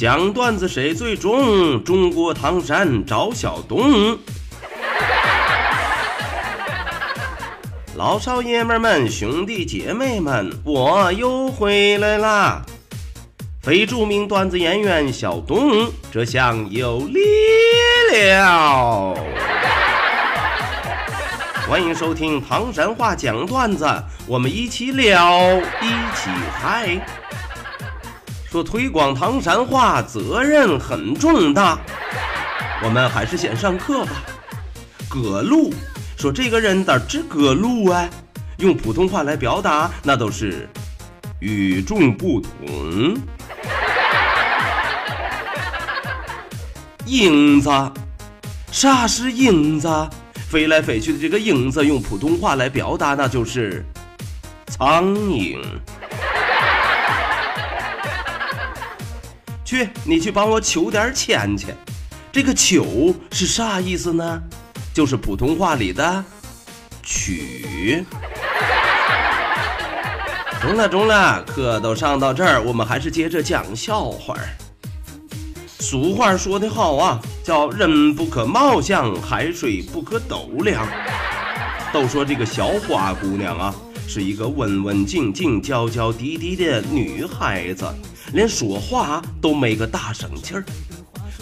讲段子谁最重？中国唐山找小东。老少爷们们、兄弟姐妹们，我又回来啦！非著名段子演员小东，这下有力了。欢迎收听唐山话讲段子，我们一起聊，一起嗨。说推广唐山话责任很重大，我们还是先上课吧。葛路说这个人咋只葛路啊？用普通话来表达，那都是与众不同。影子，啥是影子？飞来飞去的这个影子，用普通话来表达，那就是苍蝇。去，你去帮我求点钱去。这个“求”是啥意思呢？就是普通话里的“取”。中了，中了，课都上到这儿，我们还是接着讲笑话。俗话说得好啊，叫“人不可貌相，海水不可斗量”。都说这个小花姑娘啊，是一个文文静静、娇娇滴滴的女孩子。连说话都没个大声气儿，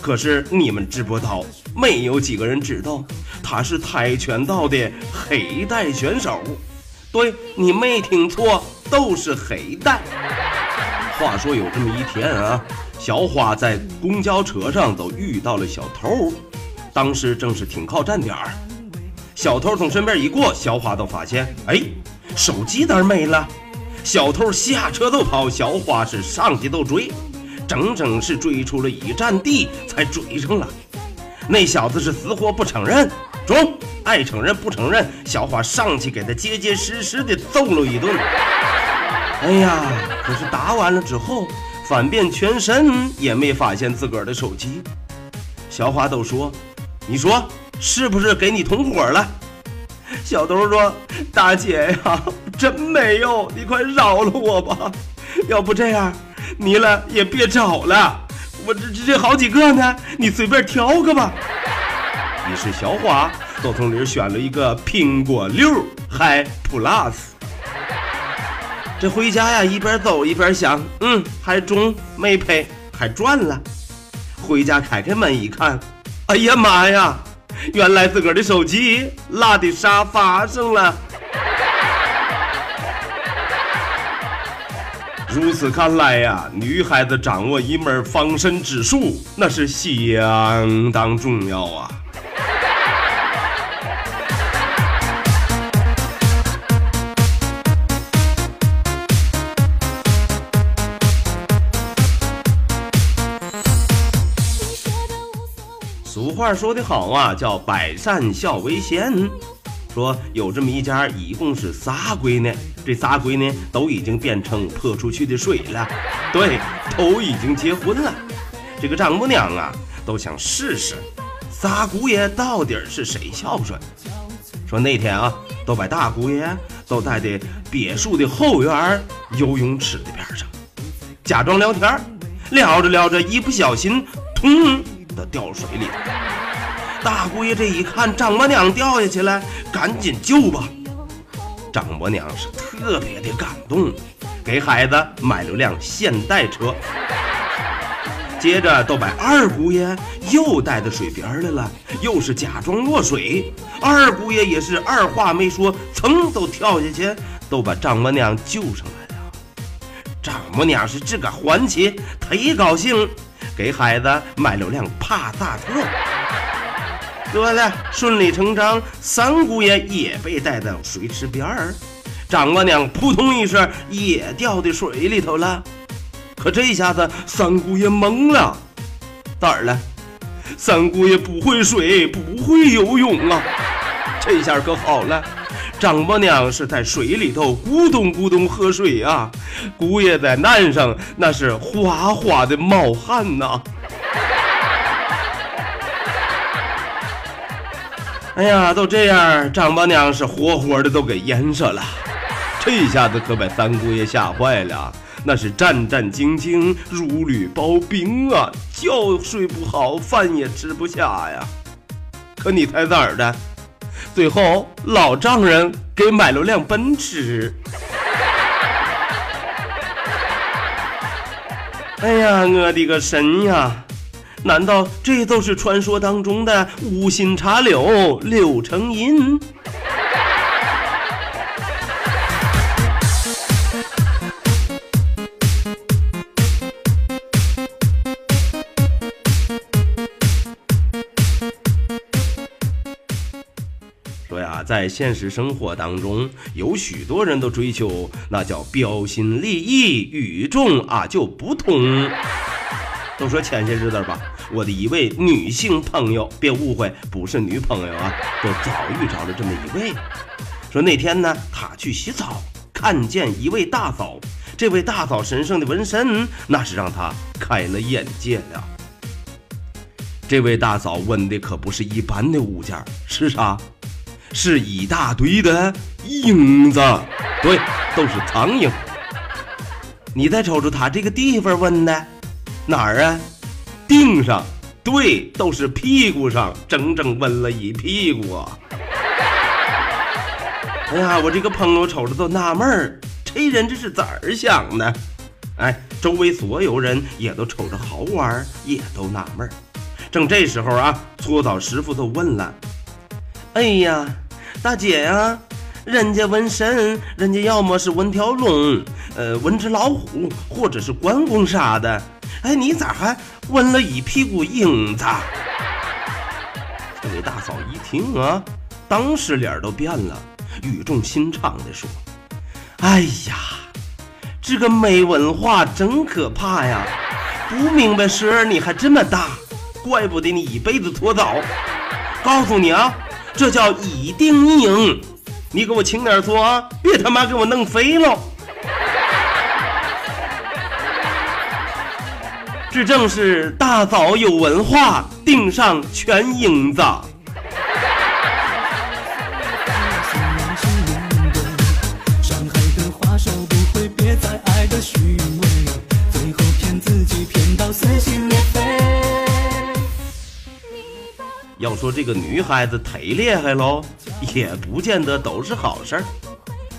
可是你们知不道，没有几个人知道，他是跆拳道的黑带选手。对你没听错，都是黑带。话说有这么一天啊，小花在公交车上都遇到了小偷，当时正是停靠站点儿，小偷从身边一过，小花都发现，哎，手机咋没了。小偷下车就跑，小花是上去就追，整整是追出了一站地才追上了。那小子是死活不承认，中爱承认不承认，小花上去给他结结实实的揍了一顿。哎呀，可是打完了之后，翻遍全身也没发现自个儿的手机。小花都说：“你说是不是给你同伙了？”小偷说：“大姐呀，真没有，你快饶了我吧！要不这样，你了也别找了，我这这这好几个呢，你随便挑个吧。”于是小花都从里选了一个苹果六还 Plus。这回家呀，一边走一边想：“嗯，还中没赔，还赚了。”回家开开门一看，哎呀妈呀！原来自个儿的手机落在沙发上了。如此看来呀，女孩子掌握一门防身之术，那是相当重要啊。话说得好啊，叫百善孝为先。说有这么一家，一共是仨闺女，这仨闺女都已经变成泼出去的水了，对，都已经结婚了。这个丈母娘啊，都想试试仨姑爷到底是谁孝顺。说那天啊，都把大姑爷都带到别墅的后院游泳池的边上，假装聊天，聊着聊着，一不小心，通。掉水里，大姑爷这一看丈母娘掉下去了，赶紧救吧。丈母娘是特别的感动，给孩子买了辆现代车。接着都把二姑爷又带到水边来了，又是假装落水。二姑爷也是二话没说，噌都跳下去，都把丈母娘救上来了。丈母娘是这个欢喜，忒高兴。给孩子买了辆帕萨特，得了，顺理成章，三姑爷也被带到水池边儿，丈母娘扑通一声也掉到水里头了。可这下子三姑爷懵了，咋儿了？三姑爷不会水，不会游泳啊！这下可好了，丈母娘是在水里头咕咚咕咚喝水啊，姑爷在岸上那是哗哗的冒汗呐。哎呀，都这样，丈母娘是活活的都给淹死了，这一下子可把三姑爷吓坏了。那是战战兢兢，如履薄冰啊，觉睡不好，饭也吃不下呀。可你猜咋的？最后老丈人给买了辆奔驰。哎呀，我的个神呀！难道这都是传说当中的无心插柳柳成荫？在现实生活当中，有许多人都追求那叫标新立异、与众啊就不同。都说前些日子吧，我的一位女性朋友，别误会，不是女朋友啊，都遭遇着了这么一位。说那天呢，她去洗澡，看见一位大嫂，这位大嫂身上的纹身，那是让她开了眼界了。这位大嫂纹的可不是一般的物件，是啥？是一大堆的影子，对，都是苍蝇。你再瞅瞅他这个地方纹的，哪儿啊？腚上，对，都是屁股上，整整纹了一屁股。哎呀，我这个朋友瞅着都纳闷儿，这人这是咋儿想的？哎，周围所有人也都瞅着好玩儿，也都纳闷儿。正这时候啊，搓澡师傅都问了。哎呀，大姐呀，人家纹身，人家要么是纹条龙，呃，纹只老虎，或者是关公啥的。哎，你咋还纹了一屁股影子？这位大嫂一听啊，当时脸都变了，语重心长地说：“哎呀，这个没文化真可怕呀！不明白事儿你还这么大，怪不得你一辈子搓澡。告诉你啊。”这叫一定一影，你给我轻点搓啊，别他妈给我弄飞了。这正是大嫂有文化，顶上全影子。要说这个女孩子忒厉害喽，也不见得都是好事儿。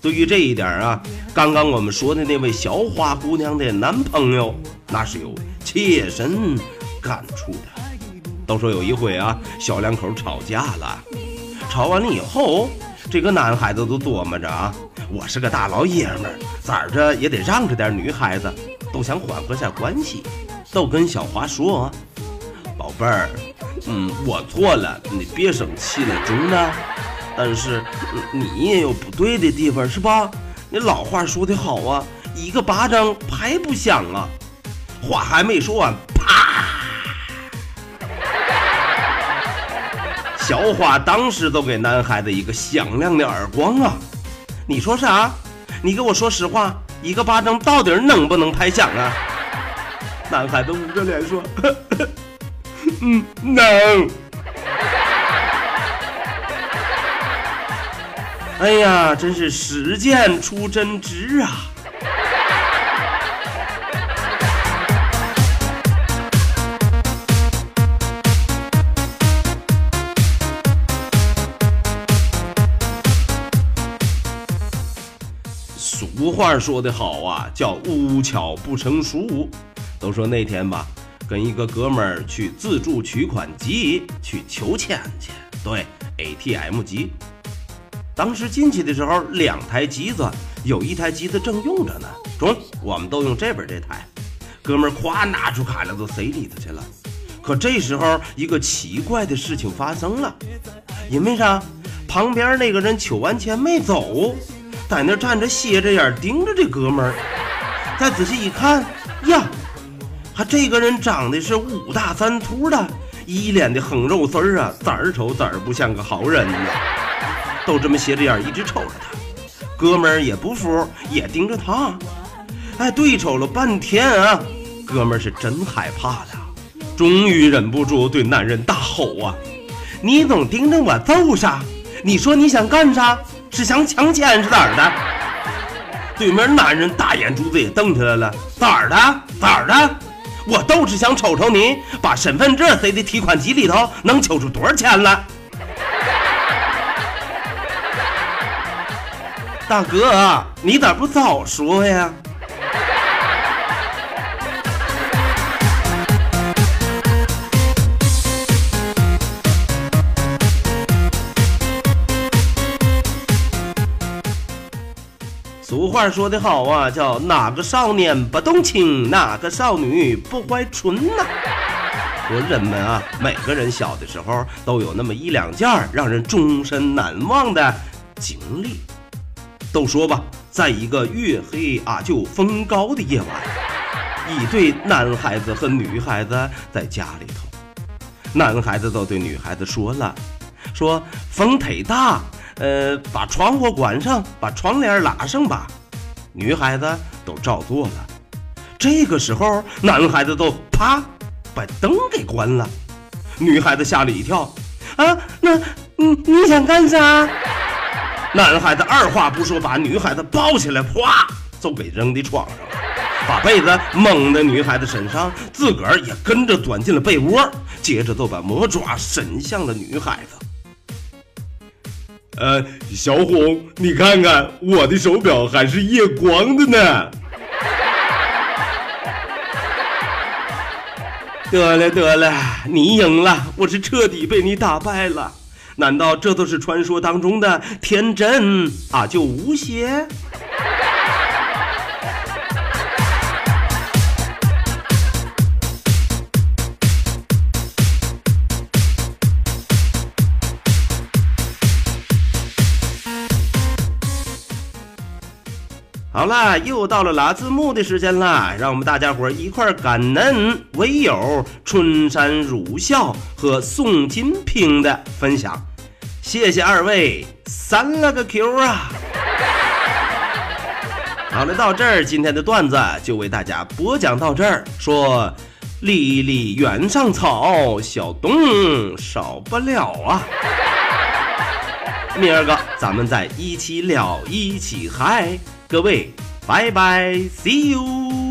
对于这一点啊，刚刚我们说的那位小花姑娘的男朋友，那是有切身感触的。都说有一回啊，小两口吵架了，吵完了以后，这个男孩子都琢磨着啊，我是个大老爷们儿，咋着也得让着点女孩子，都想缓和下关系，都跟小花说，宝贝儿。嗯，我错了，你别生气了，中的。但是你也有不对的地方，是吧？那老话说的好啊，一个巴掌拍不响啊。话还没说完，啪！小花当时都给男孩子一个响亮的耳光啊！你说啥？你给我说实话，一个巴掌到底能不能拍响啊？男孩子捂着脸说。嗯，能。哎呀，真是实践出真知啊！话说得好啊，叫无巧不成书。都说那天吧。跟一个哥们儿去自助取款机去求钱去，对，ATM 机。当时进去的时候，两台机子，有一台机子正用着呢。中，我们都用这边这台。哥们儿咵拿出卡来，都塞里头去了。可这时候，一个奇怪的事情发生了，因为啥？旁边那个人取完钱没走，在那站着斜着眼盯着这哥们儿。再仔细一看，呀！他这个人长得是五大三粗的，一脸的横肉丝儿啊，咋瞅咋不像个好人呢。都这么斜着眼一直瞅着他，哥们儿也不服，也盯着他。哎，对瞅了半天啊，哥们儿是真害怕了，终于忍不住对男人大吼啊：“你总盯着我揍啥？你说你想干啥？是想强钱是咋的？”对面男人大眼珠子也瞪起来了，咋的？咋的？我都是想瞅瞅你把身份证塞的提款机里头能取出多少钱来。大哥，你咋不早说呀？话说得好啊，叫哪个少年不动情，哪个少女不怀春呐。说人们啊，每个人小的时候都有那么一两件让人终身难忘的经历。都说吧，在一个月黑啊就风高的夜晚，一对男孩子和女孩子在家里头，男孩子都对女孩子说了，说风忒大。呃，把窗户关上，把窗帘拉上吧。女孩子都照做了。这个时候，男孩子都啪把灯给关了。女孩子吓了一跳，啊，那，你你想干啥？男孩子二话不说，把女孩子抱起来，啪就给扔在床上了，把被子蒙在女孩子身上，自个儿也跟着钻进了被窝，接着就把魔爪伸向了女孩子。呃，小红，你看看我的手表还是夜光的呢。得了得了，你赢了，我是彻底被你打败了。难道这都是传说当中的天真啊？就无邪？好了，又到了拉字幕的时间啦，让我们大家伙一块感恩唯友春山如笑和宋金平的分享，谢谢二位，三了个 Q 啊！好了，到这儿，今天的段子就为大家播讲到这儿。说，离离原上草，小东少不了啊！明儿个咱们再一起聊，一起嗨。各位，拜拜，See you。